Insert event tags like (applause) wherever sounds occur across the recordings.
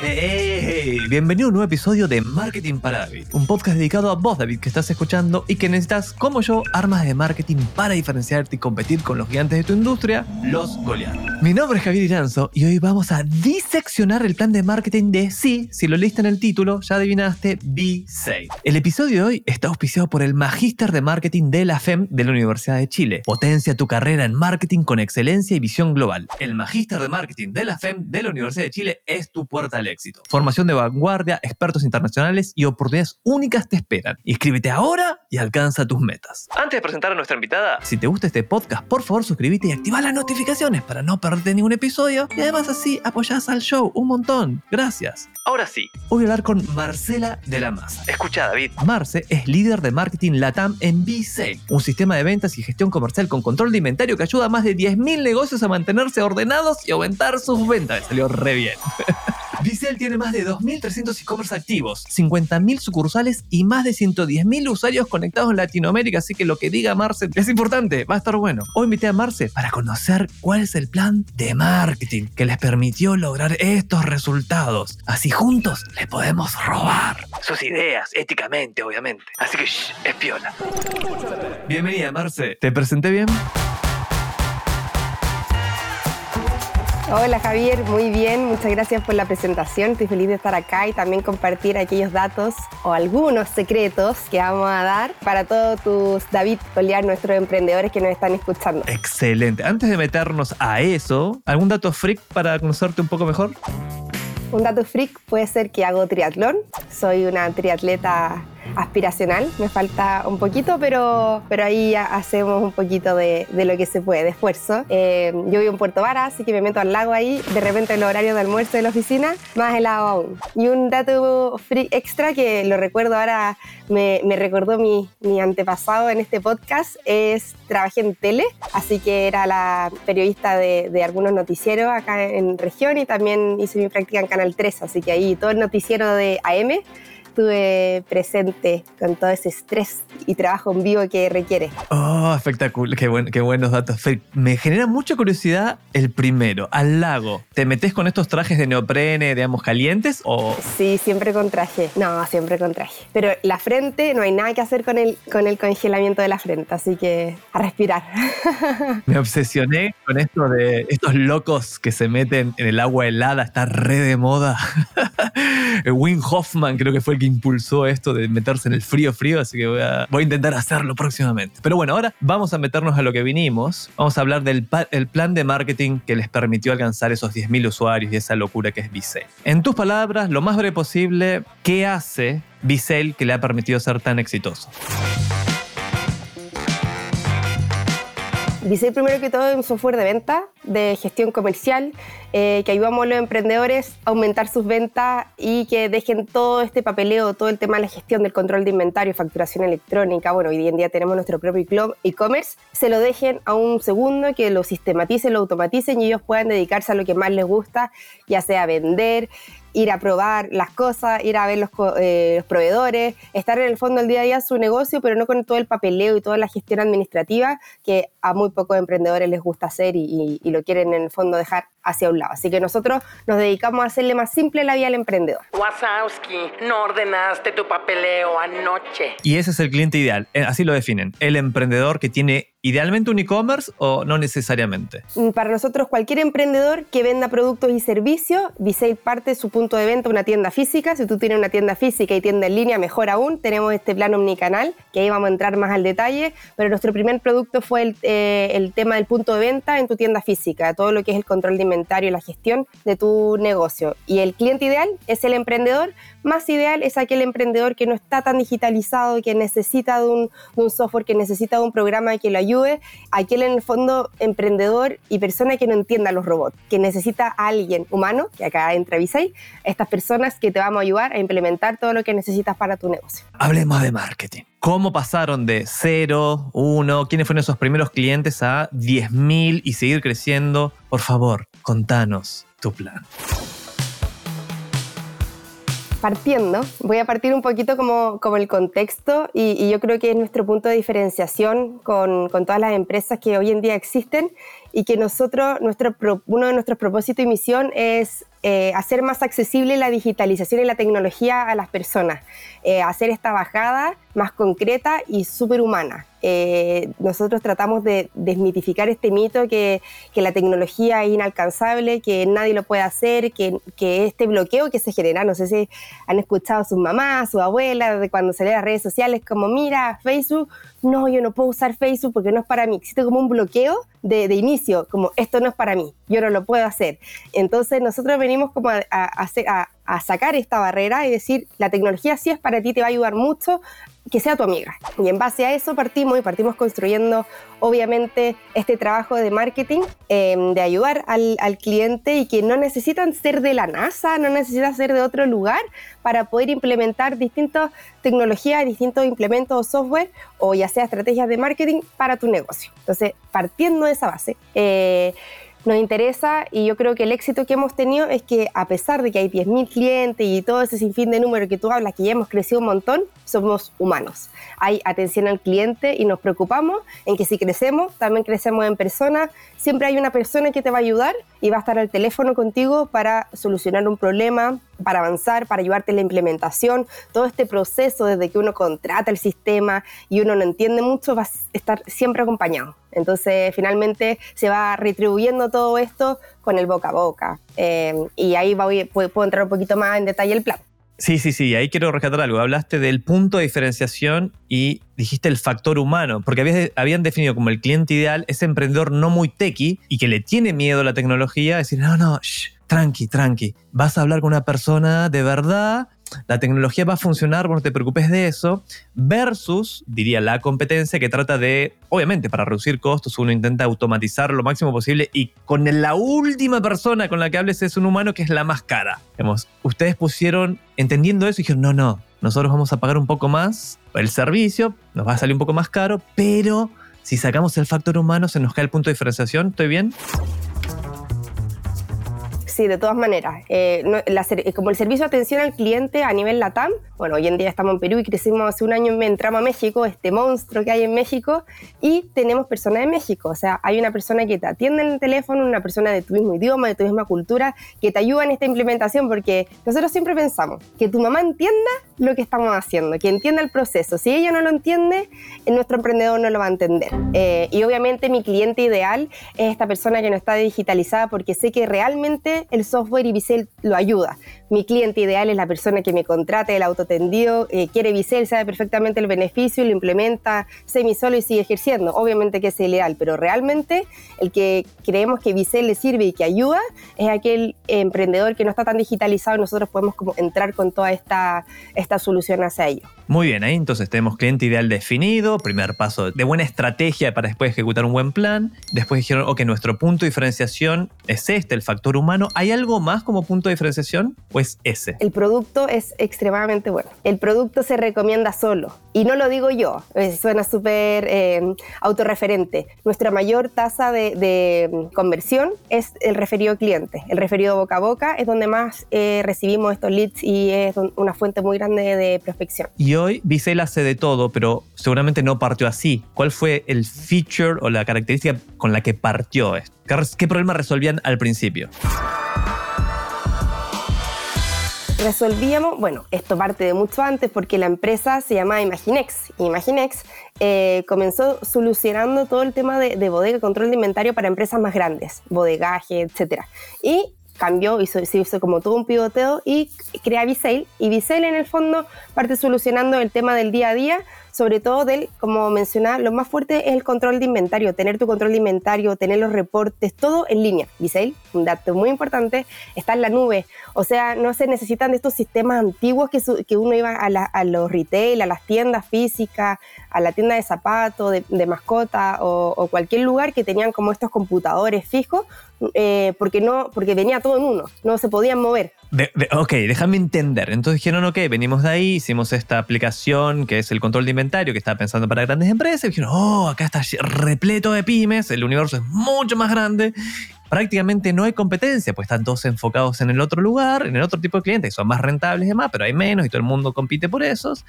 ¡Hey! Bienvenido a un nuevo episodio de Marketing para David, un podcast dedicado a vos, David, que estás escuchando y que necesitas, como yo, armas de marketing para diferenciarte y competir con los gigantes de tu industria, los goleados. Mi nombre es Javier Iranzo y hoy vamos a diseccionar el plan de marketing de sí, si lo leíste en el título, ya adivinaste, B6. El episodio de hoy está auspiciado por el Magíster de Marketing de la FEM de la Universidad de Chile. Potencia tu carrera en marketing con excelencia y visión global. El Magíster de Marketing de la FEM de la Universidad de Chile es tu puerta al éxito. Formación de vanguardia, expertos internacionales y oportunidades únicas te esperan. Inscríbete ahora y alcanza tus metas. Antes de presentar a nuestra invitada, si te gusta este podcast, por favor suscríbete y activa las notificaciones para no perderte ningún episodio y además así apoyás al show un montón. Gracias. Ahora sí, voy a hablar con Marcela de la Maza. Escucha, David. Marce es líder de marketing LATAM en B-Sale, un sistema de ventas y gestión comercial con control de inventario que ayuda a más de 10.000 negocios a mantenerse ordenados y aumentar sus ventas. Salió re bien. (laughs) Tiene más de 2.300 e-commerce activos, 50.000 sucursales y más de 110.000 usuarios conectados en Latinoamérica, así que lo que diga Marce es importante, va a estar bueno. Hoy invité a Marce para conocer cuál es el plan de marketing que les permitió lograr estos resultados. Así juntos le podemos robar sus ideas, éticamente, obviamente. Así que shh, es piola. Bienvenida, Marce. ¿Te presenté bien? Hola Javier, muy bien, muchas gracias por la presentación. Estoy feliz de estar acá y también compartir aquellos datos o algunos secretos que vamos a dar para todos tus David Goliar, nuestros emprendedores que nos están escuchando. Excelente. Antes de meternos a eso, ¿algún dato freak para conocerte un poco mejor? Un dato freak puede ser que hago triatlón. Soy una triatleta aspiracional, me falta un poquito, pero, pero ahí hacemos un poquito de, de lo que se puede, de esfuerzo. Eh, yo vivo en Puerto Vara, así que me meto al lago ahí, de repente el horario de almuerzo de la oficina, más helado aún. Y un dato free extra que lo recuerdo ahora, me, me recordó mi, mi antepasado en este podcast, es trabajé en tele, así que era la periodista de, de algunos noticieros acá en región y también hice mi práctica en Canal 3, así que ahí todo el noticiero de AM estuve presente con todo ese estrés y trabajo en vivo que requiere. Oh, espectacular, qué, buen, qué buenos datos. Me genera mucha curiosidad el primero, al lago. ¿Te metes con estos trajes de neoprene, digamos, calientes o...? Sí, siempre con traje. No, siempre con traje. Pero la frente, no hay nada que hacer con el, con el congelamiento de la frente, así que a respirar. (laughs) Me obsesioné con esto de estos locos que se meten en el agua helada, está re de moda. (laughs) Wim Hoffman creo que fue el que impulsó esto de meterse en el frío frío, así que voy a, voy a intentar hacerlo próximamente. Pero bueno, ahora vamos a meternos a lo que vinimos. Vamos a hablar del el plan de marketing que les permitió alcanzar esos 10.000 usuarios y esa locura que es Vicel. En tus palabras, lo más breve posible, ¿qué hace Vicel que le ha permitido ser tan exitoso? Dice primero que todo un software de venta, de gestión comercial, eh, que ayudamos a los emprendedores a aumentar sus ventas y que dejen todo este papeleo, todo el tema de la gestión del control de inventario, facturación electrónica, bueno, hoy en día tenemos nuestro propio e-commerce, se lo dejen a un segundo, que lo sistematicen, lo automaticen y ellos puedan dedicarse a lo que más les gusta, ya sea vender, ir a probar las cosas, ir a ver los, eh, proveedores, estar en el fondo del día a día su negocio, pero no con todo el papeleo y toda la gestión administrativa que a muy pocos emprendedores les gusta hacer y lo quieren en el fondo dejar hacia un lado. Así que nosotros nos dedicamos a hacerle más simple la vida al emprendedor. Wazowski, no ordenaste tu papeleo anoche. Y ese es el cliente ideal, eh, así lo definen, el emprendedor que tiene idealmente un e-commerce o no necesariamente. Para nosotros cualquier emprendedor que venda productos y servicios, Visale parte de su punto de venta una tienda física. Si tú tienes una tienda física y tienda en línea, mejor aún. Tenemos este plan omnicanal, que ahí vamos a entrar más al detalle, pero nuestro primer producto fue el, eh, el tema del punto de venta en tu tienda física, todo lo que es el control de inventario y la gestión de tu negocio. Y el cliente ideal es el emprendedor, más ideal es aquel emprendedor que no está tan digitalizado, que necesita de un, de un software, que necesita de un programa que lo ayude, aquel en el fondo emprendedor y persona que no entienda los robots, que necesita a alguien humano, que acá entra Visay, estas personas que te vamos a ayudar a implementar todo lo que necesitas para tu negocio. Hablemos de marketing. ¿Cómo pasaron de 0, 1, quiénes fueron esos primeros clientes a 10.000 y seguir creciendo? Por favor, contanos tu plan. Partiendo, voy a partir un poquito como, como el contexto y, yo creo que es nuestro punto de diferenciación con, todas las empresas que hoy en día existen y que nosotros, nuestro, uno de nuestros propósitos y misión es eh, hacer más accesible la digitalización y la tecnología a las personas, eh, hacer esta bajada más concreta y superhumana. Eh, nosotros tratamos de desmitificar este mito que, que, la tecnología es inalcanzable, que nadie lo puede hacer, que, que, este bloqueo que se genera, no sé si han escuchado a sus mamás, su abuela, de cuando se las redes sociales, como mira, Facebook, no, yo no puedo usar Facebook porque no es para mí, existe como un bloqueo de, inicio, como esto no es para mí, yo no lo puedo hacer. Entonces nosotros venimos como a, a, a, a sacar esta barrera y decir, la tecnología sí es para ti, te va a ayudar mucho, que sea tu amiga. Y en base a eso partimos y partimos construyendo, obviamente, este trabajo de marketing, eh, de ayudar al, al, cliente y que no necesitan ser de la NASA, no necesitan ser de otro lugar para poder implementar distintas tecnologías, distintos implementos o software o ya sea estrategias de marketing para tu negocio. Entonces, partiendo de esa base, eh, nos interesa y yo creo que el éxito que hemos tenido es que a pesar de que hay 10.000 clientes y todo ese sinfín de números que tú hablas, que ya hemos crecido un montón, somos humanos. Hay atención al cliente y nos preocupamos en que si crecemos, también crecemos en persona. Siempre hay una persona que te va a ayudar y va a estar al teléfono contigo para solucionar un problema, para avanzar, para ayudarte en la implementación. Todo este proceso desde que uno contrata el sistema y uno no entiende mucho va a estar siempre acompañado. Entonces, finalmente se va retribuyendo todo esto con el boca a boca. Eh, y ahí puedo entrar un poquito más en detalle el plan. Sí, sí, sí, ahí quiero rescatar algo. Hablaste del punto de diferenciación y dijiste el factor humano, porque habían definido como el cliente ideal ese emprendedor no muy techy y que le tiene miedo a la tecnología, decir, no, no, shh, tranqui, tranqui, vas a hablar con una persona de verdad la tecnología va a funcionar, no te preocupes de eso, versus, diría, la competencia que trata de, obviamente, para reducir costos, uno intenta automatizar lo máximo posible y con la última persona con la que hables es un humano que es la más cara. Digamos, ustedes pusieron, entendiendo eso, y dijeron, no, no, nosotros vamos a pagar un poco más el servicio, nos va a salir un poco más caro, pero si sacamos el factor humano se nos cae el punto de diferenciación, ¿estoy bien? Sí, de todas maneras. Eh, no, la, como el servicio de atención al cliente a nivel LATAM, bueno, hoy en día estamos en Perú y crecimos hace un año, entramos a México, este monstruo que hay en México, y tenemos personas de México. O sea, hay una persona que te atiende en el teléfono, una persona de tu mismo idioma, de tu misma cultura, que te ayuda en esta implementación, porque nosotros siempre pensamos que tu mamá entienda lo que estamos haciendo, que entienda el proceso. Si ella no lo entiende, nuestro emprendedor no lo va a entender. Eh, y obviamente mi cliente ideal es esta persona que no está digitalizada porque sé que realmente el software Visel lo ayuda. Mi cliente ideal es la persona que me contrata el autotendido, eh, quiere Visel, sabe perfectamente el beneficio, lo implementa semi solo y sigue ejerciendo. Obviamente que es el ideal, pero realmente el que creemos que Visel le sirve y que ayuda es aquel emprendedor que no está tan digitalizado y nosotros podemos como entrar con toda esta, esta solución hacia ello. Muy bien, ahí entonces tenemos cliente ideal definido, primer paso de buena estrategia para después ejecutar un buen plan. Después dijeron, ok, nuestro punto de diferenciación es este, el factor humano. ¿Hay algo más como punto de diferenciación? Pues ese. El producto es extremadamente bueno. El producto se recomienda solo. Y no lo digo yo, suena súper eh, autorreferente. Nuestra mayor tasa de, de, conversión es el referido cliente. El referido boca a boca es donde más eh, recibimos estos leads y es una fuente muy grande de prospección. Y hoy Visel hace de todo, pero seguramente no partió así. ¿Cuál fue el feature o la característica con la que partió esto? ¿Qué problema resolvían al principio? Resolvíamos, bueno, esto parte de mucho antes porque la empresa se llama Imaginex. Imaginex eh, comenzó solucionando todo el tema de, de bodega, control de inventario para empresas más grandes, bodegaje, etc. Y cambió, hizo, se hizo como todo un pivoteo y crea Visail. Y Visail en el fondo parte solucionando el tema del día a día, sobre todo del, como mencionaba, lo más fuerte es el control de inventario, tener tu control de inventario, tener los reportes, todo en línea. Visail, un dato muy importante, está en la nube. O sea, no se necesitan de estos sistemas antiguos que, que uno iba a, la, a, los retail, a las tiendas físicas, a la tienda de zapatos, de, de mascota o, o, cualquier lugar que tenían como estos computadores fijos, eh, porque, no, porque venía todo en uno, no se podían mover. De, de, ok, déjame entender. Entonces dijeron, ok, venimos de ahí, hicimos esta aplicación que es el control de inventario que estaba pensando para grandes empresas. Y dijeron, oh, acá está repleto de pymes, el universo es mucho más grande. prácticamente no hay competencia, pues están todos enfocados en el otro lugar, en el otro tipo de clientes, que son más rentables y demás, pero hay menos y todo el mundo compite por esos.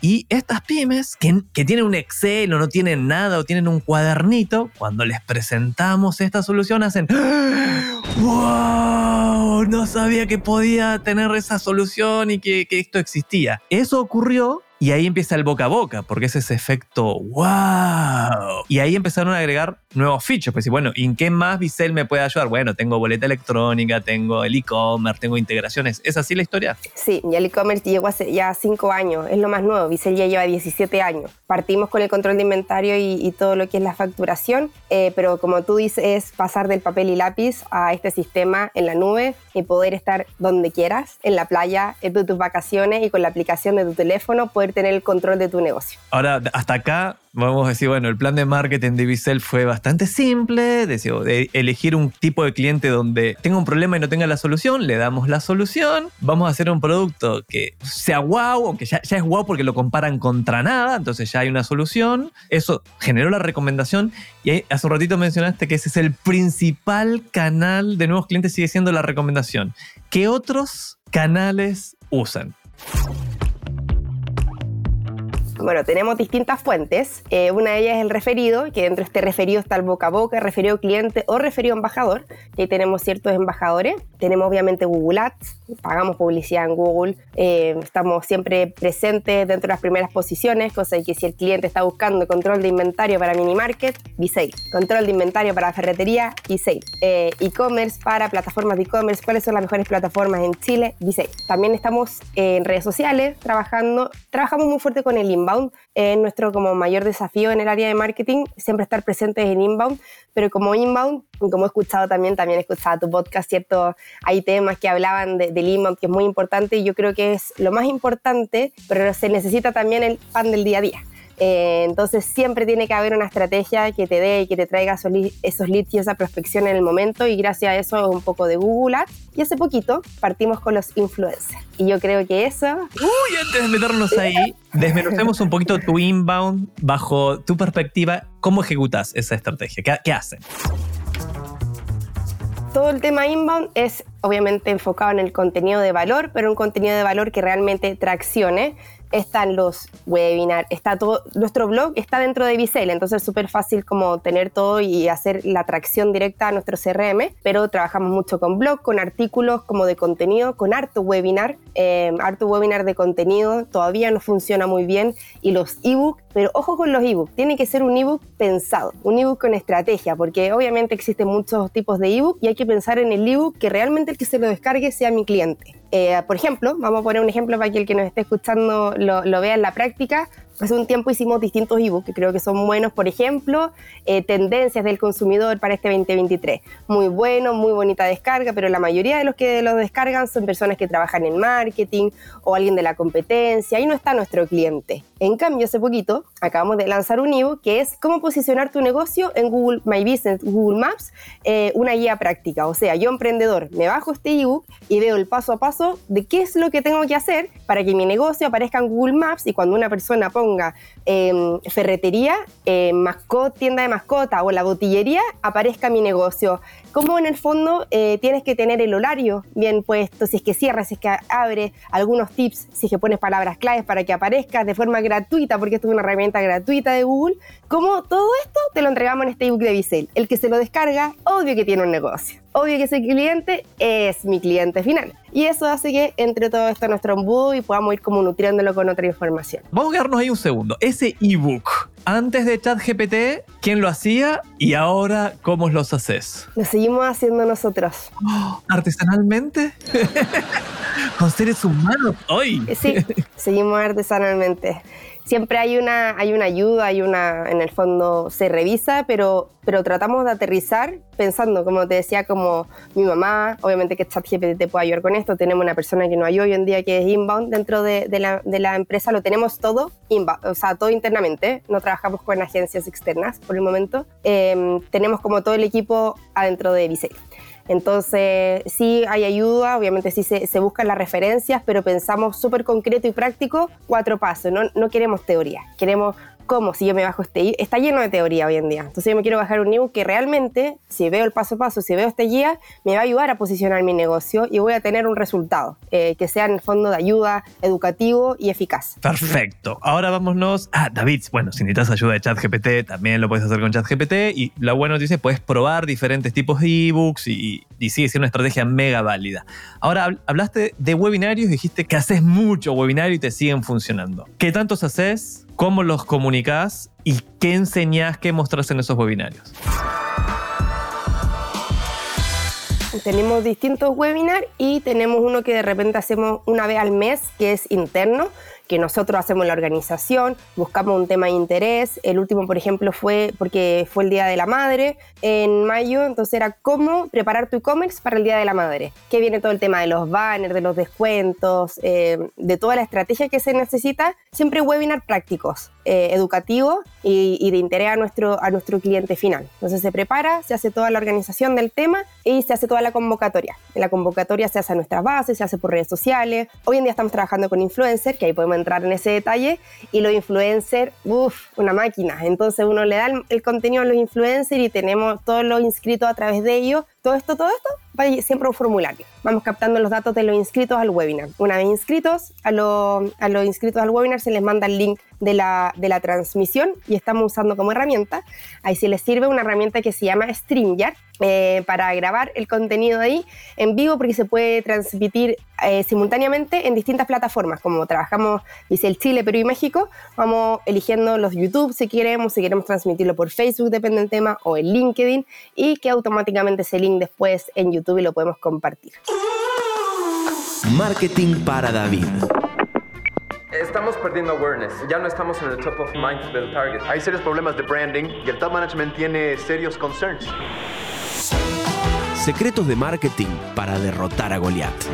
Y estas pymes que, que, tienen un Excel o no tienen nada o tienen un cuadernito, cuando les presentamos esta solución hacen ¡Wow! No sabía que podía tener esa solución y que esto existía. Eso ocurrió y ahí empieza el boca a boca, porque es ese efecto wow. Y ahí empezaron a agregar nuevos features. Pues, bueno, ¿y en qué más Visel me puede ayudar? Bueno, tengo boleta electrónica, tengo el e-commerce, tengo integraciones. ¿Es así la historia? Sí, y el e-commerce llegó hace ya cinco años, es lo más nuevo. Visel ya lleva 17 años. Partimos con el control de inventario y, todo lo que es la facturación, eh, pero como tú dices, es pasar del papel y lápiz a este sistema en la nube y poder estar donde quieras, en la playa, en tus vacaciones y con la aplicación de tu teléfono poder tener el control de tu negocio. Ahora, hasta acá vamos a decir, bueno, el plan de marketing de Visel fue bastante simple, de elegir un tipo de cliente donde tenga un problema y no tenga la solución, le damos la solución, vamos a hacer un producto que sea wow, aunque ya, ya es wow porque lo comparan contra nada, entonces ya hay una solución, eso generó la recomendación y hace un ratito mencionaste que ese es el principal canal de nuevos clientes, sigue siendo la recomendación. ¿Qué otros canales usan? Bueno, tenemos distintas fuentes. Eh, una de ellas es el referido, que dentro de este referido está el boca a boca, referido cliente o referido embajador. Y ahí tenemos ciertos embajadores. Tenemos obviamente Google Ads, pagamos publicidad en Google. Eh, estamos siempre presentes dentro de las primeras posiciones, cosa que si el cliente está buscando control de inventario para mini market, B-Sale. Control de inventario para ferretería, B-Sale. Eh, e-commerce para plataformas de e-commerce. ¿Cuáles son las mejores plataformas en Chile? B-Sale. También estamos en redes sociales trabajando. Trabajamos muy fuerte con el inbound es nuestro como mayor desafío en el área de marketing, siempre estar presentes en inbound, pero como inbound, como he escuchado también, también he escuchado tu podcast, ¿cierto? Hay temas que hablaban del inbound que es muy importante y yo creo que es lo más importante, pero se necesita también el pan del día a día. Eh, entonces siempre tiene que haber una estrategia que te dé y que te traiga esos, leads y esa prospección en el momento y gracias a eso un poco de Google Ads. Y hace poquito partimos con los influencers. Y yo creo que eso... Uy, antes de meternos ahí, desmenucemos un poquito tu inbound bajo tu perspectiva. ¿Cómo ejecutas esa estrategia? ¿Qué, qué hacen? todo el tema inbound es obviamente enfocado en el contenido de valor, pero un contenido de valor que realmente traccione están los webinars, está todo, nuestro blog está dentro de Visel, entonces es súper fácil como tener todo y hacer la atracción directa a nuestro CRM, pero trabajamos mucho con blog, con artículos como de contenido, con harto webinar, eh, webinar de contenido, todavía no funciona muy bien, y los ebook, pero ojo con los ebook, tiene que ser un ebook pensado, un ebook con estrategia, porque obviamente existen muchos tipos de ebook y hay que pensar en el ebook que realmente el que se lo descargue sea mi cliente. Eh, por ejemplo, vamos a poner un ejemplo para que el que nos esté escuchando lo, lo vea en la práctica. Hace un tiempo hicimos distintos ebooks que creo que son buenos, por ejemplo, eh, tendencias del consumidor para este 2023. Muy bueno, muy bonita descarga, pero la mayoría de los que los descargan son personas que trabajan en marketing o alguien de la competencia. Ahí no está nuestro cliente. En cambio, hace poquito acabamos de lanzar un ebook que es cómo posicionar tu negocio en Google My Business, Google Maps, eh, una guía práctica. O sea, yo emprendedor me bajo este ebook y veo el paso a paso de qué es lo que tengo que hacer para que mi negocio aparezca en Google Maps y cuando una persona ponga Em, ferretería, eh, mascot, tienda de mascota o la botillería, aparezca mi negocio. Como en el fondo eh, tienes que tener el horario bien puesto, si es que cierras, si es que abre, algunos tips, si es que pones palabras claves para que aparezca de forma gratuita, porque esto es una herramienta gratuita de Google. Como todo esto te lo entregamos en este ebook de Visel. El que se lo descarga, obvio que tiene un negocio. Obvio que ese cliente es mi cliente final. Y eso hace que entre todo esto nuestro embudo y podamos ir como nutriéndolo con otra información. Vamos a quedarnos ahí un segundo. Ese ebook, antes de ChatGPT, ¿quién lo hacía? Y ahora, ¿cómo los haces? Lo seguimos haciendo nosotros. (gasps) ¿Artesanalmente? (laughs) ¿Con seres humanos hoy? Sí, (laughs) seguimos artesanalmente siempre hay una, hay una ayuda, hay una, en el fondo se revisa, pero, pero tratamos de aterrizar pensando, como te decía, como mi mamá, obviamente que ChatGPT te puede ayudar con esto, tenemos una persona que no hay hoy en día que es inbound dentro de, la, de la, empresa, lo tenemos todo inbound, o sea, todo internamente, no trabajamos con agencias externas por el momento, em, tenemos como todo el equipo adentro de Visei. Entonces, sí hay ayuda, obviamente sí se, buscan las referencias, pero pensamos súper concreto y práctico, cuatro pasos, no, no queremos teoría, queremos ¿cómo? Si yo me bajo este está lleno de teoría hoy en día. Entonces yo me quiero bajar un ebook que realmente, si veo el paso a paso, si veo esta guía, me va a ayudar a posicionar mi negocio y voy a tener un resultado eh, que sea en el fondo de ayuda, educativo y eficaz. Perfecto. Ahora vámonos a David. Bueno, si necesitas ayuda de ChatGPT, también lo puedes hacer con ChatGPT. Y lo bueno dice, puedes probar diferentes tipos de ebooks y, y sigue siendo una estrategia mega válida. Ahora hablaste de webinarios dijiste que haces mucho webinario y te siguen funcionando. ¿Qué tantos haces? ¿Cómo los comunicas? ¿Y qué enseñás, qué mostrás en esos webinarios? Tenemos distintos webinars y tenemos uno que de repente hacemos una vez al mes, que es interno, que nosotros hacemos la organización, buscamos un tema de interés. El último, por ejemplo, fue porque fue el Día de la Madre en mayo, entonces era cómo preparar tu e-commerce para el Día de la Madre. Que viene todo el tema de los banners, de los descuentos, eh, de toda la estrategia que se necesita. Siempre webinar prácticos, eh, educativos y, de interés a nuestro, a nuestro cliente final. Entonces se prepara, se hace toda la organización del tema y se hace toda la convocatoria. la convocatoria se hace a nuestras bases, se hace por redes sociales. Hoy en día estamos trabajando con influencers, que ahí podemos entrar en ese detalle. Y los influencers, uff, una máquina. Entonces uno le da el, contenido a los influencers y tenemos todos los inscritos a través de ellos. Todo esto, todo esto, va siempre un formulario. Vamos captando los datos de los inscritos al webinar. Una vez inscritos, a, a los inscritos al webinar se les manda el link de la, de la transmisión y estamos usando como herramienta. Ahí sí les sirve una herramienta que se llama StreamYard eh, para grabar el contenido ahí en vivo porque se puede transmitir eh, simultáneamente en distintas plataformas, como trabajamos, dice el Chile, Perú y México, vamos eligiendo los YouTube si queremos, si queremos transmitirlo por Facebook, depende del tema, o en LinkedIn, y que automáticamente ese link después en YouTube y lo podemos compartir. Marketing para David. Estamos perdiendo awareness, ya no estamos en el top of mind del target. Hay serios problemas de branding y el top management tiene serios concerns. Secretos de marketing para derrotar a Goliath.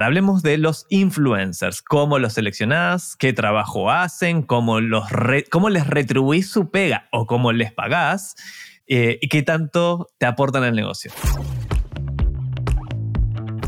Hablemos de los influencers, cómo los seleccionás, qué trabajo hacen, cómo, los cómo les retribuís su pega o cómo les pagás eh, y qué tanto te aportan al negocio.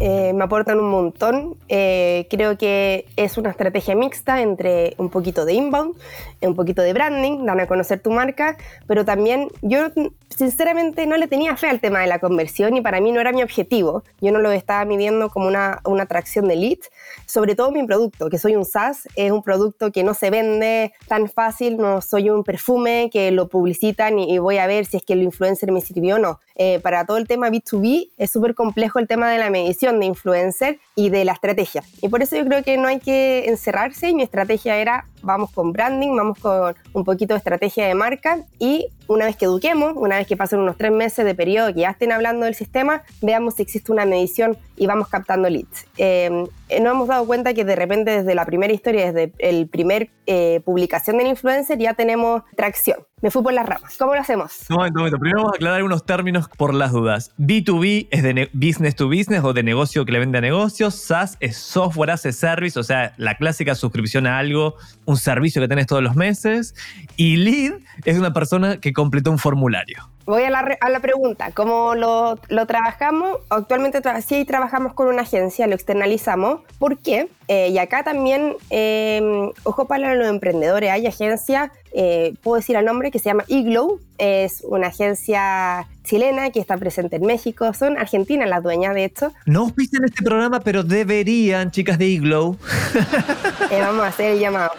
Eh, me aportan un montón. Eh, creo que es una estrategia mixta entre un poquito de inbound, un poquito de branding, dan a conocer tu marca, pero también yo sinceramente no le tenía fe al tema de la conversión y para mí no era mi objetivo. Yo no lo estaba midiendo como una, una atracción de lead, sobre todo mi producto, que soy un SaaS, es un producto que no se vende tan fácil, no soy un perfume que lo publicitan y, voy a ver si es que el influencer me sirvió o no. Eh, para todo el tema B2B es súper complejo el tema de la medición de influencer y de la estrategia. Y por eso yo creo que no hay que encerrarse y mi estrategia era vamos con branding, vamos con un poquito de estrategia de marca y una vez que eduquemos, una vez que pasen unos tres meses de periodo que ya estén hablando del sistema, veamos si existe una medición y vamos captando leads. Eh, nos hemos dado cuenta que de repente desde la primera historia, desde el primer eh, publicación del influencer, ya tenemos tracción. Me fui por las ramas. ¿Cómo lo hacemos? Momento, momento. Primero vamos a aclarar unos términos por las dudas. B2B es de business to business o de negocio que le vende a negocios. SaaS es software as a service, o sea, la clásica suscripción a algo, servicio que tenés todos los meses. Y lead es una persona que completó un formulario. Voy a la, a la pregunta, ¿cómo lo, lo trabajamos? Actualmente sí trabajamos con una agencia, lo externalizamos. ¿Por qué? Eh, y acá también, eh, ojo para los emprendedores, hay agencias, eh, puedo decir el nombre, que se llama Iglow, es una agencia chilena que está presente en México. Son argentinas las dueñas de esto. No en este programa, pero deberían, chicas de Iglow. (laughs) Eh, vamos a hacer el llamado.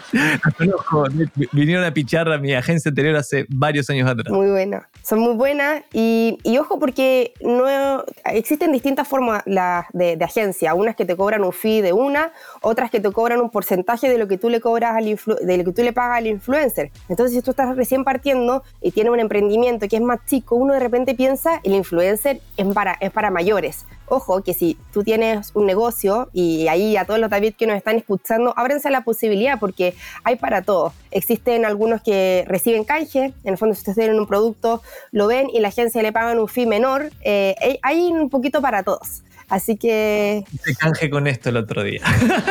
vinieron a pichar a mi agencia anterior hace varios años atrás. Muy buena. Son muy buenas y, ojo porque no existen distintas formas de, de, agencia. Unas que te cobran un fee de una, otras que te cobran un porcentaje de lo que tú le cobras al de lo que tú le pagas al influencer. Entonces, si tú estás recién partiendo y tienes un emprendimiento que es más chico, uno de repente piensa, el influencer es para, es para mayores. Ojo, que si tú tienes un negocio y ahí a todos los David que nos están escuchando, ábrense la posibilidad porque hay para todo. Existen algunos que reciben canje, en el fondo si ustedes tienen un producto, lo ven y la agencia le pagan un fee menor. Eh, hay un poquito para todos. Así que. Te canje con esto el otro día.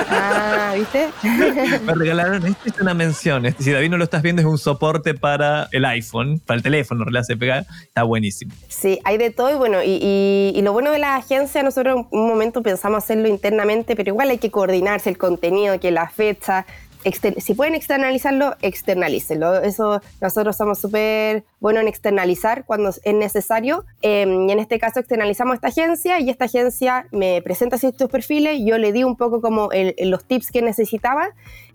Ah, ¿viste? (laughs) Me regalaron, esta es una mención. Este, si David no lo estás viendo, es un soporte para el iPhone, para el teléfono. Se pega, está buenísimo. Sí, hay de todo y bueno, y, y, lo bueno de la agencia, nosotros en un momento pensamos hacerlo internamente, pero igual hay que coordinarse el contenido, que la fecha, si pueden externalizarlo, externalícenlo. Eso nosotros somos súper buenos en externalizar cuando es necesario. Eh, y en este caso externalizamos a esta agencia y esta agencia me presenta ciertos perfiles, yo le di un poco como los tips que necesitaba.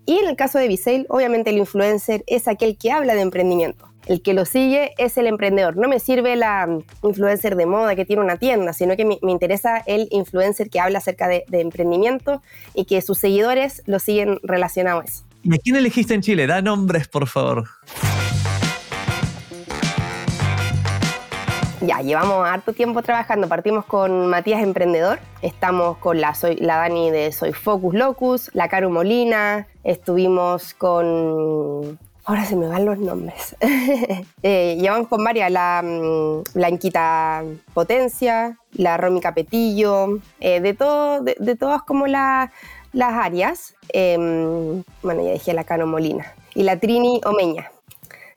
Y en el caso de Visail, obviamente el influencer es aquel que habla de emprendimiento. El que lo sigue es el emprendedor. No me sirve la mm, influencer de moda que tiene una tienda, sino que me, me interesa el influencer que habla acerca de, de emprendimiento y que sus seguidores lo siguen relacionado a eso. ¿Y a quién elegiste en Chile? Da nombres, por favor. Ya, llevamos harto tiempo trabajando. Partimos con Matías Emprendedor, estamos con la, soy, la Dani de Soy Focus Locus, la Caro Molina, estuvimos con... Ahora se me van los nombres. (laughs) eh, llevamos con varias, la mm, Blanquita Potencia, la Romy Capetillo, eh, de, todo, de, todas como la- las áreas. Em, bueno, ya dije la Caro Molina. Y la Trini Omeña.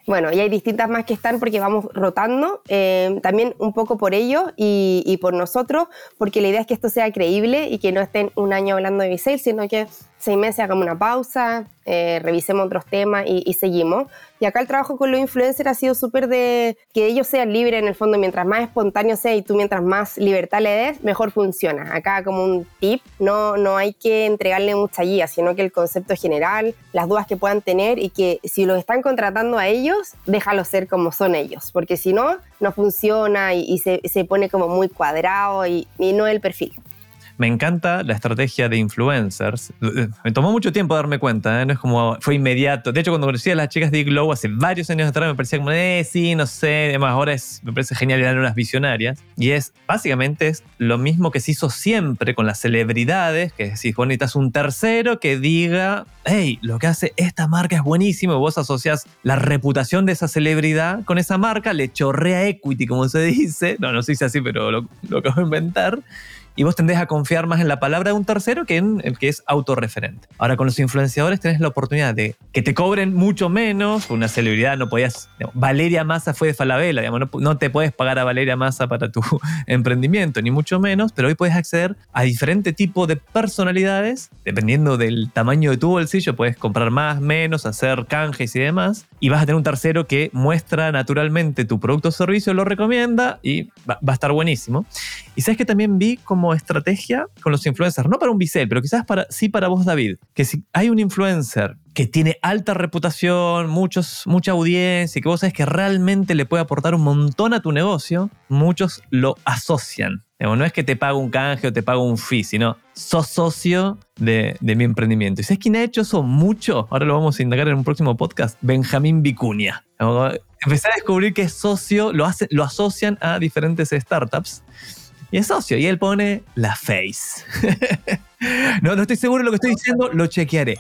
Bueno, y hay distintas más que están porque vamos rotando, eh, también un poco por ellos y, por nosotros, porque la idea es que esto sea creíble y que no estén un año hablando de Visale, sino que seis meses hagamos una pausa, eh, revisemos otros temas y, seguimos. Y acá el trabajo con los influencers ha sido súper de que ellos sean libres en el fondo, mientras más espontáneo sea y tú mientras más libertad le des, mejor funciona. Acá como un tip, no, no hay que entregarle mucha guía, sino que el concepto general, las dudas que puedan tener y que si los están contratando a ellos, déjalo ser como son ellos, porque si no, no funciona y, se, se pone como muy cuadrado y, no el perfil. Me encanta la estrategia de influencers. Me tomó mucho tiempo darme cuenta, ¿eh? no es como fue inmediato. De hecho, cuando conocí a las chicas de Glow hace varios años atrás, me parecía como, eh, sí, no sé. Además, ahora es, me parece genial, eran unas visionarias. Y es, básicamente, es lo mismo que se hizo siempre con las celebridades, que decir, vos necesitas un tercero que diga, hey, lo que hace esta marca es buenísimo. Vos asociás la reputación de esa celebridad con esa marca, le chorrea equity, como se dice. No, no se dice así, pero lo, lo acabo de inventar y vos tendés a confiar más en la palabra de un tercero que en el que es autorreferente. Ahora con los influenciadores tenés la oportunidad de que te cobren mucho menos, una celebridad no podías, Valeria Massa fue de Falabella, digamos, no, no te puedes pagar a Valeria Massa para tu (laughs) emprendimiento, ni mucho menos, pero hoy puedes acceder a diferente tipo de personalidades, dependiendo del tamaño de tu bolsillo, puedes comprar más, menos, hacer canjes y demás, y vas a tener un tercero que muestra naturalmente tu producto o servicio, lo recomienda y va, va a estar buenísimo. Y sabes que también vi como estrategia con los influencers, no para un bisel, pero quizás para, sí para vos, David, que si hay un influencer que tiene alta reputación, muchos, mucha audiencia, y que vos sabes que realmente le puede aportar un montón a tu negocio, muchos lo asocian. No es que te pague un canje o te pague un fee, sino sos socio de, de mi emprendimiento. ¿Y sabes quién ha hecho eso mucho? Ahora lo vamos a indagar en un próximo podcast. Benjamín Vicuña. Empecé a descubrir que es socio, lo, hace, lo asocian a diferentes startups. Y es socio, y él pone la face. (laughs) no, no estoy seguro de lo que estoy diciendo, lo chequearé.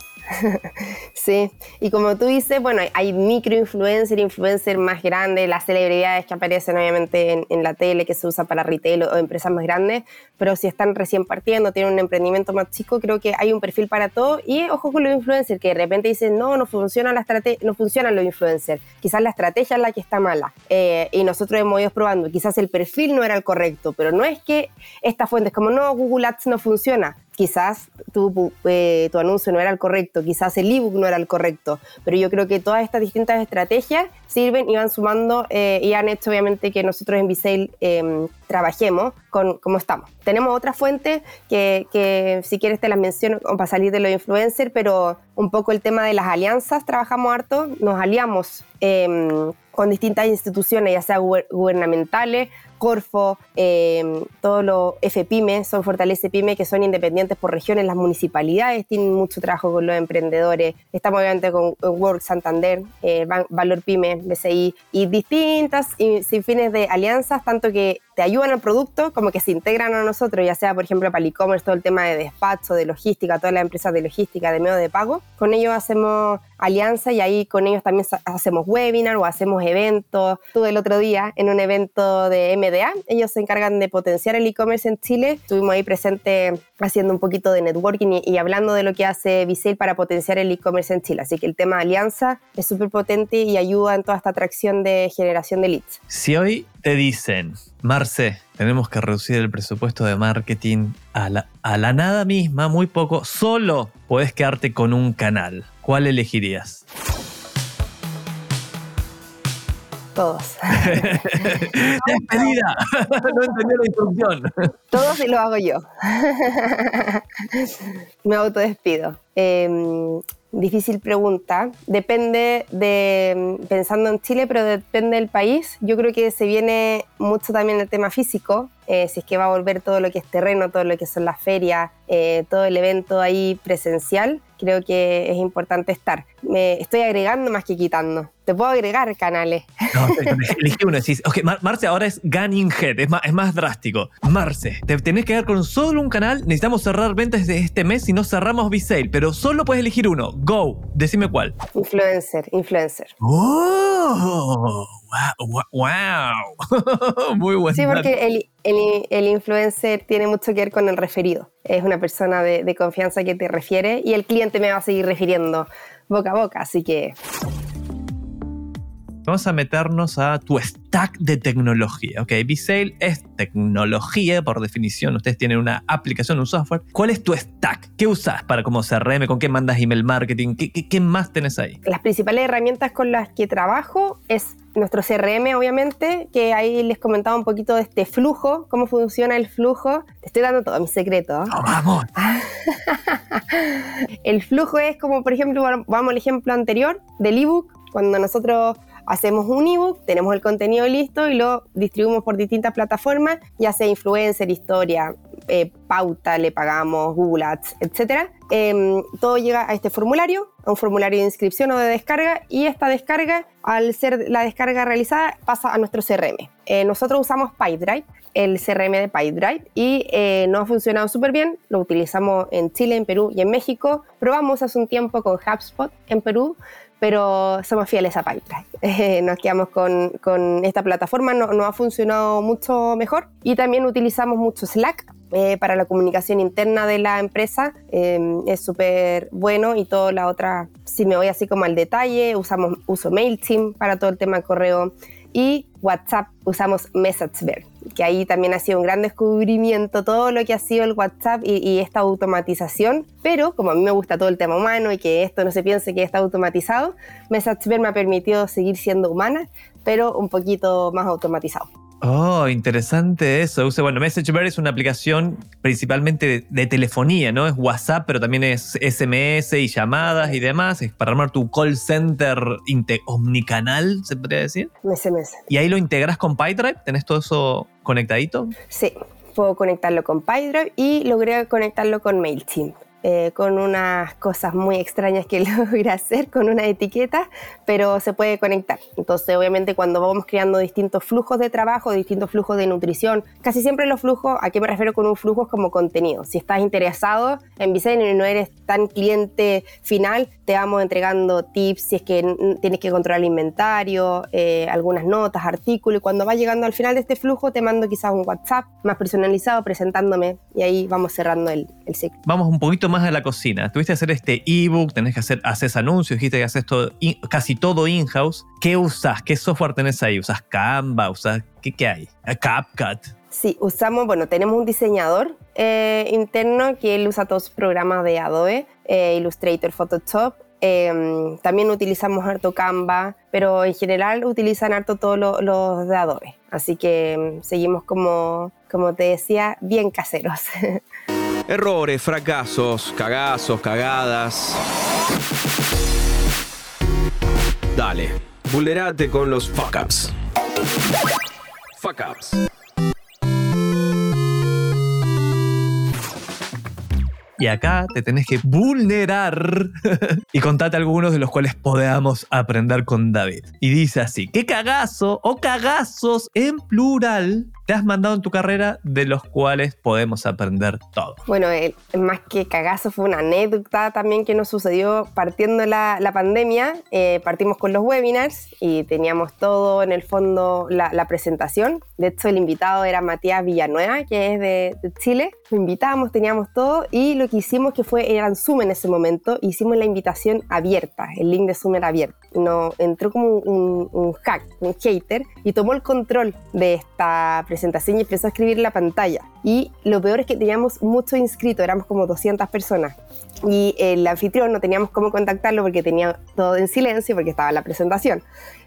Sí, y como tú dices, bueno, hay- microinfluencer, influencer más grandes, las celebridades que aparecen obviamente en, en la tele, que se usa para retail o, o empresas más grandes, pero si están recién partiendo, tienen un emprendimiento más chico, creo que hay un perfil para todo. Y ojo con los influencers, que de repente dicen, no, no funciona la no funcionan los influencers, quizás la estrategia es la que está mala. Eh, y nosotros hemos ido probando, quizás el perfil no era el correcto, pero no es que esta fuente es como, no, Google Ads no funciona quizás tu, eh, tu anuncio no era el correcto, quizás el ebook no era el correcto, pero yo creo que todas estas distintas estrategias sirven y van sumando eh, y han hecho obviamente que nosotros en Visail eh, trabajemos con como estamos. Tenemos otras fuentes que, si quieres te las menciono para salir de los influencers, pero un poco el tema de las alianzas, trabajamos harto, nos aliamos eh, con distintas instituciones, ya sea guber- gubernamentales, Corfo, eh, todos los FPYME, son Fortalece Pyme, que son independientes por regiones, las municipalidades tienen mucho trabajo con los emprendedores, estamos obviamente con Work Santander, eh, Valor Pyme, BCI, y distintas y sin fines de alianzas, tanto que te ayudan al producto como que se integran a nosotros, ya sea por ejemplo para el e-commerce, todo el tema de despacho, de logística, todas las empresas de logística, de medio de pago, con ellos hacemos alianza y ahí con ellos también hacemos webinar o hacemos eventos. Estuve el otro día en un evento de MDA, ellos se encargan de potenciar el e-commerce en Chile, estuvimos ahí presentes haciendo un poquito de networking y, y hablando de lo que hace Visail para potenciar el e-commerce en Chile, así que el tema de alianza es súper potente y ayuda en toda esta atracción de generación de leads. Si hoy te dicen, Marce, tenemos que reducir el presupuesto de marketing a la, a la nada misma, muy poco, solo puedes quedarte con un canal. ¿cuál elegirías? Todos. (laughs) ¡Despedida! no entendí la instrucción. Todos y lo hago yo. Me autodespido. Eh, difícil pregunta. Depende de, pensando en Chile, pero depende del país. Yo creo que se viene mucho también el tema físico. Eh, si es que va a volver todo lo que es terreno, todo lo que son las ferias, eh, todo el evento ahí presencial, creo que es importante estar. Me estoy agregando más que quitando. Te puedo agregar canales. No, (laughs) elegí uno. Decís, ok, Mar- Marce ahora es Gunning Head, es más, es más drástico. Marce, te tenés que quedar con solo un canal. Necesitamos cerrar ventas de este mes si no cerramos B-Sale, pero solo puedes elegir uno. Go, decime cuál. Influencer, influencer. ¡Oh! ¡Wow! wow. (laughs) Muy buen Sí, porque el, el- el influencer tiene mucho que ver con el referido. Es una persona de, de confianza que te refiere y el cliente me va a seguir refiriendo boca a boca, así que Vamos a meternos a tu stack de tecnología. Ok, B-Sale es tecnología por definición. Ustedes tienen una aplicación, un software. ¿Cuál es tu stack? ¿Qué usas para como CRM? ¿Con qué mandas email marketing? ¿Qué, qué, qué más tenés ahí? las principales herramientas con las que trabajo es nuestro CRM, obviamente, que ahí les comentaba un poquito de este flujo, cómo funciona el flujo. Te estoy dando todo mi secreto. ¡Oh, vamos! (laughs) El flujo es como, por ejemplo, vamos al ejemplo anterior del ebook, cuando nosotros hacemos un ebook, tenemos el contenido listo y lo distribuimos por distintas plataformas, ya sea influencer, historia, eh, pauta, le pagamos, Google Ads, etc. todo llega a este formulario, a un formulario de inscripción o de descarga, y esta descarga, al ser la descarga realizada, pasa a nuestro CRM. Eh, nosotros usamos PyDrive, el CRM de PyDrive, y eh, nos ha funcionado súper bien. Lo utilizamos en Chile, en Perú y en México. Probamos hace un tiempo con HubSpot en Perú, pero somos fieles a PyDrive. Eh, nos quedamos con, con esta plataforma, no, no ha funcionado mucho mejor. Y también utilizamos mucho Slack eh, para la comunicación interna de la empresa. Eh, es súper bueno y toda la otra, si me voy así como al detalle, usamos, uso MailChimp para todo el tema de correo y WhatsApp usamos MessageBird, que ahí también ha sido un gran descubrimiento todo lo que ha sido el WhatsApp y, y, esta automatización, pero como a mí me gusta todo el tema humano y que esto no se piense que está automatizado, MessageBird me ha permitido seguir siendo humana, pero un poquito más automatizado. Oh, interesante eso. Bueno, MessageBird es una aplicación principalmente de, de telefonía, ¿no? Es WhatsApp, pero también es SMS y llamadas y demás. Es para armar tu call center omnicanal, se podría decir. SMS. Y ahí lo integras con PyDrive. ¿Tenés todo eso conectadito? Sí, puedo conectarlo con PyDrive y logré conectarlo con MailChimp. Eh, con unas cosas muy extrañas que (laughs) logré hacer con una etiqueta, pero se puede conectar. Entonces, obviamente, cuando vamos creando distintos flujos de trabajo, distintos flujos de nutrición, casi siempre los flujos, ¿a qué me refiero con un flujo? Es como contenido. Si estás interesado en Vicene y no eres tan cliente final, te vamos entregando tips, si es que tienes que controlar el inventario, eh, algunas notas, artículos, y cuando va llegando al final de este flujo, te mando quizás un WhatsApp más personalizado presentándome y ahí vamos cerrando el, el ciclo. Vamos un poquito más a la cocina. Tuviste que hacer este ebook, tenés que hacer haces anuncios, dijiste que haces todo, in- casi todo in-house. ¿Qué usás? ¿Qué software tenés ahí? ¿Usás Canva? ¿Usás qué, qué hay? CapCut. Sí, usamos, bueno, tenemos un diseñador eh, interno que él usa todos sus programas de Adobe, eh, Illustrator, Photoshop. Eh, también utilizamos harto Canva, pero en general utilizan harto todos lo- los de Adobe. Así que mm, seguimos como, como te decía, bien caseros. (laughs) Errores, fracasos, cagazos, cagadas. Dale, vulnerate con los fuck ups. Fuck ups. Y acá te tenés que vulnerar (laughs) y contate algunos de los cuales podamos aprender con David. Y dice así, ¿qué cagazo o cagazos en plural te has mandado en tu carrera de los cuales podemos aprender todo? Bueno, el, más que cagazo fue una anécdota también que nos sucedió partiendo la, la pandemia. Eh, partimos con los webinars y teníamos todo en el fondo la, la presentación. De hecho, el invitado era Matías Villanueva, que es de, de Chile. Lo invitamos, teníamos todo y lo que hicimos que fue, era en Zoom en ese momento, hicimos la invitación abierta, el link de Zoom era abierto. No, entró como un, un hack, un hater, y tomó el control de esta presentación presentación y empezó a escribir la pantalla. Y lo peor es que teníamos muchos inscritos, éramos como 200 personas. Y el anfitrión no teníamos cómo contactarlo porque tenía todo en silencio porque estaba la presentación.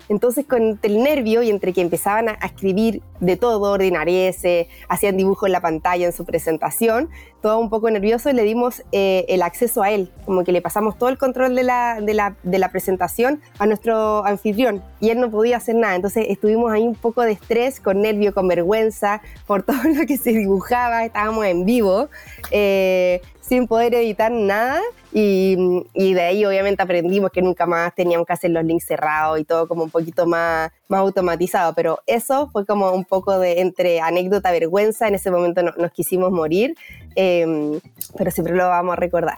Entonces, con el nervio y entre que empezaban a, escribir de todo, ordinariese, hacían dibujos en la pantalla en su presentación, todo un poco nervioso, le dimos eh, el acceso a él, como que le pasamos todo el control de la presentación a nuestro anfitrión y él no podía hacer nada. Entonces, estuvimos ahí un poco de estrés, con nervio, con vergüenza por (laughs) todo lo que se dibujaba, estábamos en vivo. Eh, sin poder editar nada. Y, de ahí obviamente aprendimos que nunca más teníamos que hacer los links cerrados y todo como un poquito más, más automatizado, pero eso fue como un poco de entre anécdota, vergüenza, en ese momento nos quisimos morir, em, pero siempre lo vamos a recordar.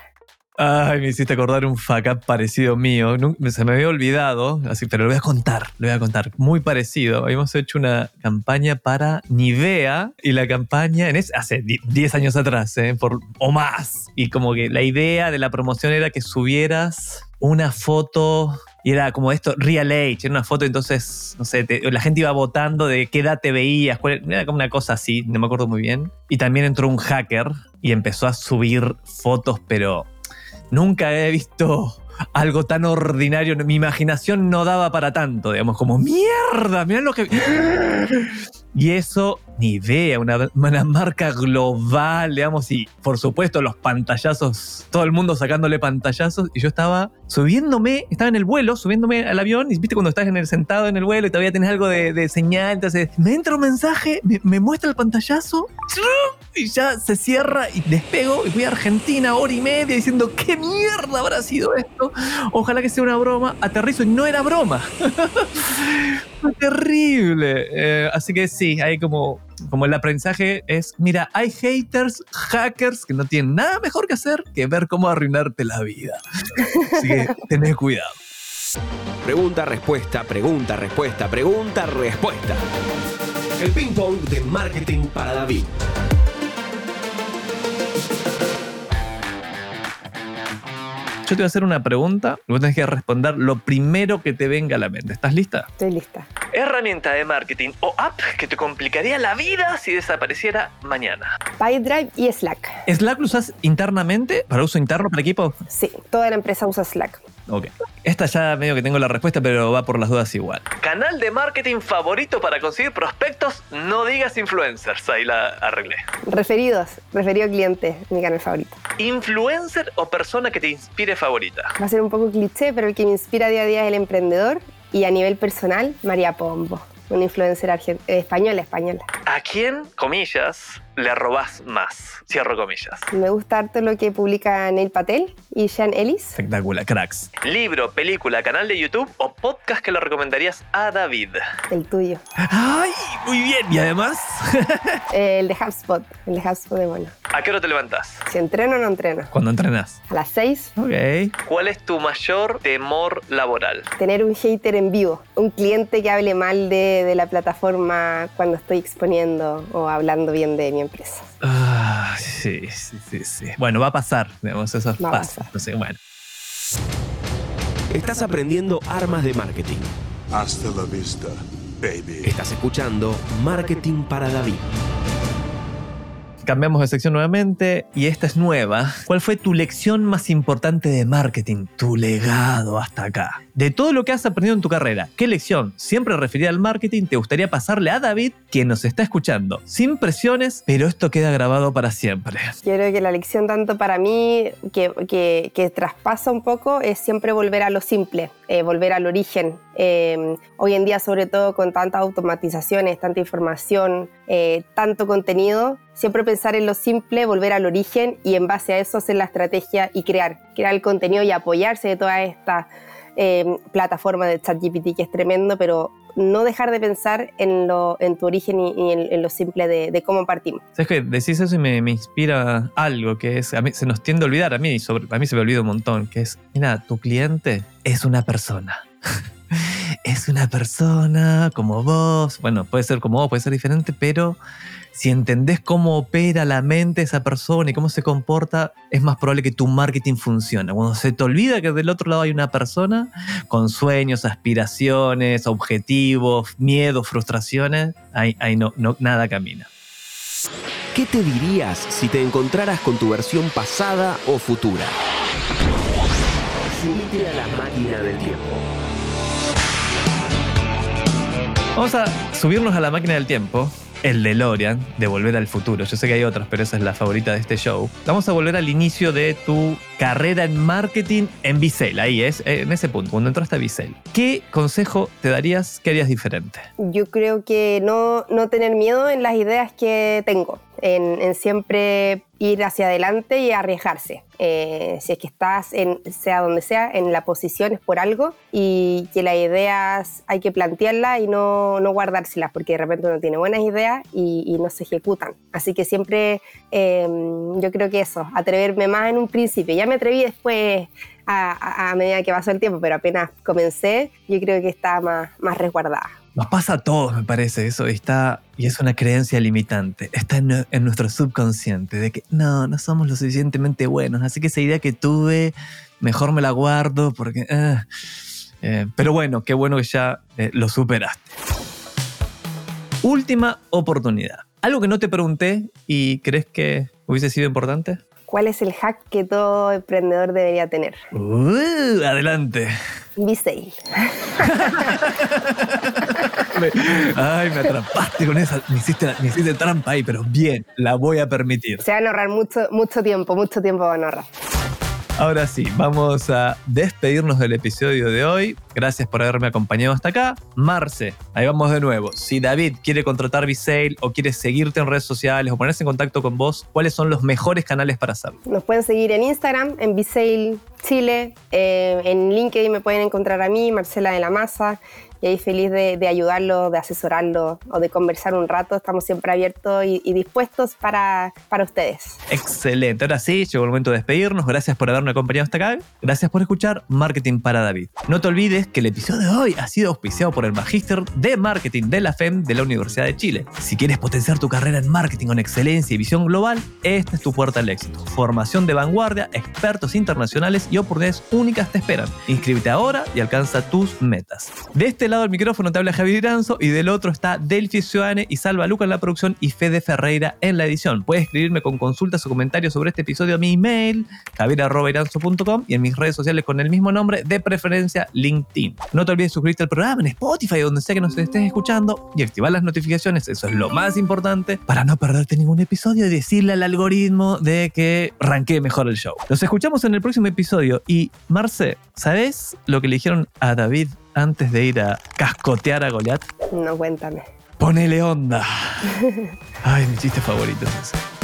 Ay, me hiciste acordar un up parecido mío. Se me había olvidado, así, pero lo voy a contar, lo voy a contar. Muy parecido. Habíamos hecho una campaña para Nivea y la campaña en hace 10 años atrás, ¿eh? Por, o más. Y como que la idea de la promoción era que subieras una foto y era como esto, Real Age, era una foto, entonces, no sé, la gente iba votando de qué edad te veías, era como una cosa así, no me acuerdo muy bien. Y también entró un hacker y empezó a subir fotos, pero nunca he visto algo tan ordinario. Mi imaginación no daba para tanto, digamos, como mierda, mirá lo que. Y eso, ni idea, una, marca global, digamos, y por supuesto los pantallazos, todo el mundo sacándole pantallazos, y yo estaba subiéndome, estaba en el vuelo, subiéndome al avión, y viste cuando estás en el, sentado en el vuelo y todavía tenés algo de, señal, entonces me entra un mensaje, me, muestra el pantallazo, y ya se cierra y despego, y voy a Argentina hora y media diciendo, ¿qué mierda habrá sido esto? Ojalá que sea una broma, aterrizo y no era broma. (laughs) Fue terrible. Eh, así que sí, hay como, como el aprendizaje es, mira, hay haters, hackers que no tienen nada mejor que hacer que ver cómo arruinarte la vida. Así que tened cuidado. Pregunta, respuesta, pregunta, respuesta, pregunta, respuesta. El ping pong de marketing para David. Yo te voy a hacer una pregunta y vos tenés que responder lo primero que te venga a la mente. ¿Estás lista? Estoy lista. Herramienta de marketing o app que te complicaría la vida si desapareciera mañana. PyDrive y Slack. ¿Slack lo usas internamente para uso interno para equipo? Sí, toda la empresa usa Slack. Ok. Esta ya medio que tengo la respuesta, pero va por las dudas igual. Canal de marketing favorito para conseguir prospectos, no digas influencers. Ahí la arreglé. Referidos, referido cliente, mi canal favorito. ¿Influencer o persona que te inspire favorita? Va a ser un poco cliché, pero el que me inspira día a día es el emprendedor y a nivel personal, María Pombo, una influencer española española. ¿A quién, comillas, le robás más? Cierro comillas. Me gusta harto lo que publica Neil Patel y Sean Ellis. Espectacular, cracks. Libro, película, canal de YouTube o podcast que lo recomendarías a David. El tuyo. ¡Ay! Muy bien. ¿Y además? (laughs) el de HubSpot. El de HubSpot de bueno. ¿A qué hora te levantas? Si entreno o no entreno. ¿Cuándo entrenas? A las 6. Ok. ¿Cuál es tu mayor temor laboral? Tener un hater en vivo. Un cliente que hable mal de, de la plataforma cuando estoy exponiendo o hablando bien de mi empresa. Ah, sí, sí, sí, Bueno, va a pasar, digamos, eso va pasa. No bueno. Estás aprendiendo armas de marketing. Hasta la vista, baby. Estás escuchando Marketing para David. Cambiamos de sección nuevamente y esta es nueva. ¿Cuál fue tu lección más importante de marketing? Tu legado hasta acá. De todo lo que has aprendido en tu carrera, ¿qué lección, siempre referida al marketing, te gustaría pasarle a David, quien nos está escuchando? Sin presiones, pero esto queda grabado para siempre. Quiero que la lección tanto para mí, que, que, traspasa un poco, es siempre volver a lo simple, eh, volver al origen. Eh, hoy en día, sobre todo con tantas automatizaciones, tanta información, eh, tanto contenido, siempre pensar en lo simple, volver al origen y en base a eso hacer la estrategia y crear, crear el contenido y apoyarse de toda esta eh, plataforma de ChatGPT que es tremendo, pero no dejar de pensar en, lo, en tu origen y, en, lo simple de, cómo partimos. Es que decís eso y me, inspira algo que es, a mí se nos tiende a olvidar, a mí, sobre, a mí se me olvida un montón, que es, mira, tu cliente es una persona. (laughs) es una persona como vos. Bueno, puede ser como vos, puede ser diferente, pero si entendés cómo opera la mente de esa persona y cómo se comporta, es más probable que tu marketing funcione. Cuando se te olvida que del otro lado hay una persona con sueños, aspiraciones, objetivos, miedos, frustraciones, ahí, ahí no, no, nada camina. ¿Qué te dirías si te encontraras con tu versión pasada o futura? Subite a la máquina del tiempo. Vamos a subirnos a la máquina del tiempo, el DeLorean, de Volver al Futuro. Yo sé que hay otras, pero esa es la favorita de este show. Vamos a volver al inicio de tu carrera en marketing en Vicel. Ahí es, eh, en ese punto, cuando entraste a Vicel. ¿Qué consejo te darías? ¿Qué harías diferente? Yo creo que no, no tener miedo en las ideas que tengo, en, en siempre ir hacia adelante y arriesgarse. Eh, si es que estás, en, sea donde sea, en la posición es por algo y que las ideas hay que plantearlas y no, no guardárselas porque de repente uno tiene buenas ideas y, y no se ejecutan. Así que siempre eh, yo creo que eso, atreverme más en un principio. Ya me atreví después a, a- a medida que pasó el tiempo, pero apenas comencé, yo creo que está más, más resguardada. Nos pasa a todos, me parece, eso está, y es una creencia limitante. Está en, en nuestro subconsciente de que no, no somos lo suficientemente buenos, así que esa idea que tuve, mejor me la guardo porque... ah". Eh, pero bueno, qué bueno que ya eh, lo superaste. Última oportunidad. Algo que no te pregunté y crees que hubiese sido importante. ¿Cuál es el hack que todo emprendedor debería tener? Uh, adelante. (laughs) Ay, me atrapaste con esa. Me hiciste, me hiciste trampa ahí, pero bien, la voy a permitir. Se van a ahorrar mucho, mucho tiempo, mucho tiempo van a ahorrar. Ahora sí, vamos a despedirnos del episodio de hoy. Gracias por haberme acompañado hasta acá. Marce, ahí vamos de nuevo. Si David quiere contratar Visale o quiere seguirte en redes sociales o ponerse en contacto con vos, ¿cuáles son los mejores canales para hacerlo? Nos pueden seguir en Instagram, en Visale Chile, eh, en LinkedIn me pueden encontrar a mí, Marcela de la Masa, y ahí feliz de, de ayudarlo, de asesorarlo o de conversar un rato. Estamos siempre abiertos y, y dispuestos para, para ustedes. Excelente. Ahora sí, llegó el momento de despedirnos. Gracias por haberme acompañado hasta acá. Gracias por escuchar Marketing para David. No te olvides que el episodio de hoy ha sido auspiciado por el Magíster de Marketing de la FEM de la Universidad de Chile. Si quieres potenciar tu carrera en marketing con excelencia y visión global, esta es tu puerta al éxito. Formación de vanguardia, expertos internacionales y oportunidades únicas te esperan. Inscríbete ahora y alcanza tus metas. De este lado del micrófono te habla Javier Iranzo y del otro está Delphi Ciudadane y Salva Luca en la producción y Fede Ferreira en la edición. Puedes escribirme con consultas o comentarios sobre este episodio a mi email, javier.iranzo.com y en mis redes sociales con el mismo nombre, de preferencia LinkedIn. No te olvides de suscribirte al programa en Spotify, donde sea que nos estés escuchando, y activar las notificaciones, eso es lo más importante, para no perderte ningún episodio y decirle al algoritmo de que ranquee mejor el show. Nos escuchamos en el próximo episodio y, Marce, ¿sabes lo que le dijeron a David antes de ir a cascotear a Goliat? No, cuéntame. Ponele onda. (laughs) Ay, mi chiste favorito es ese.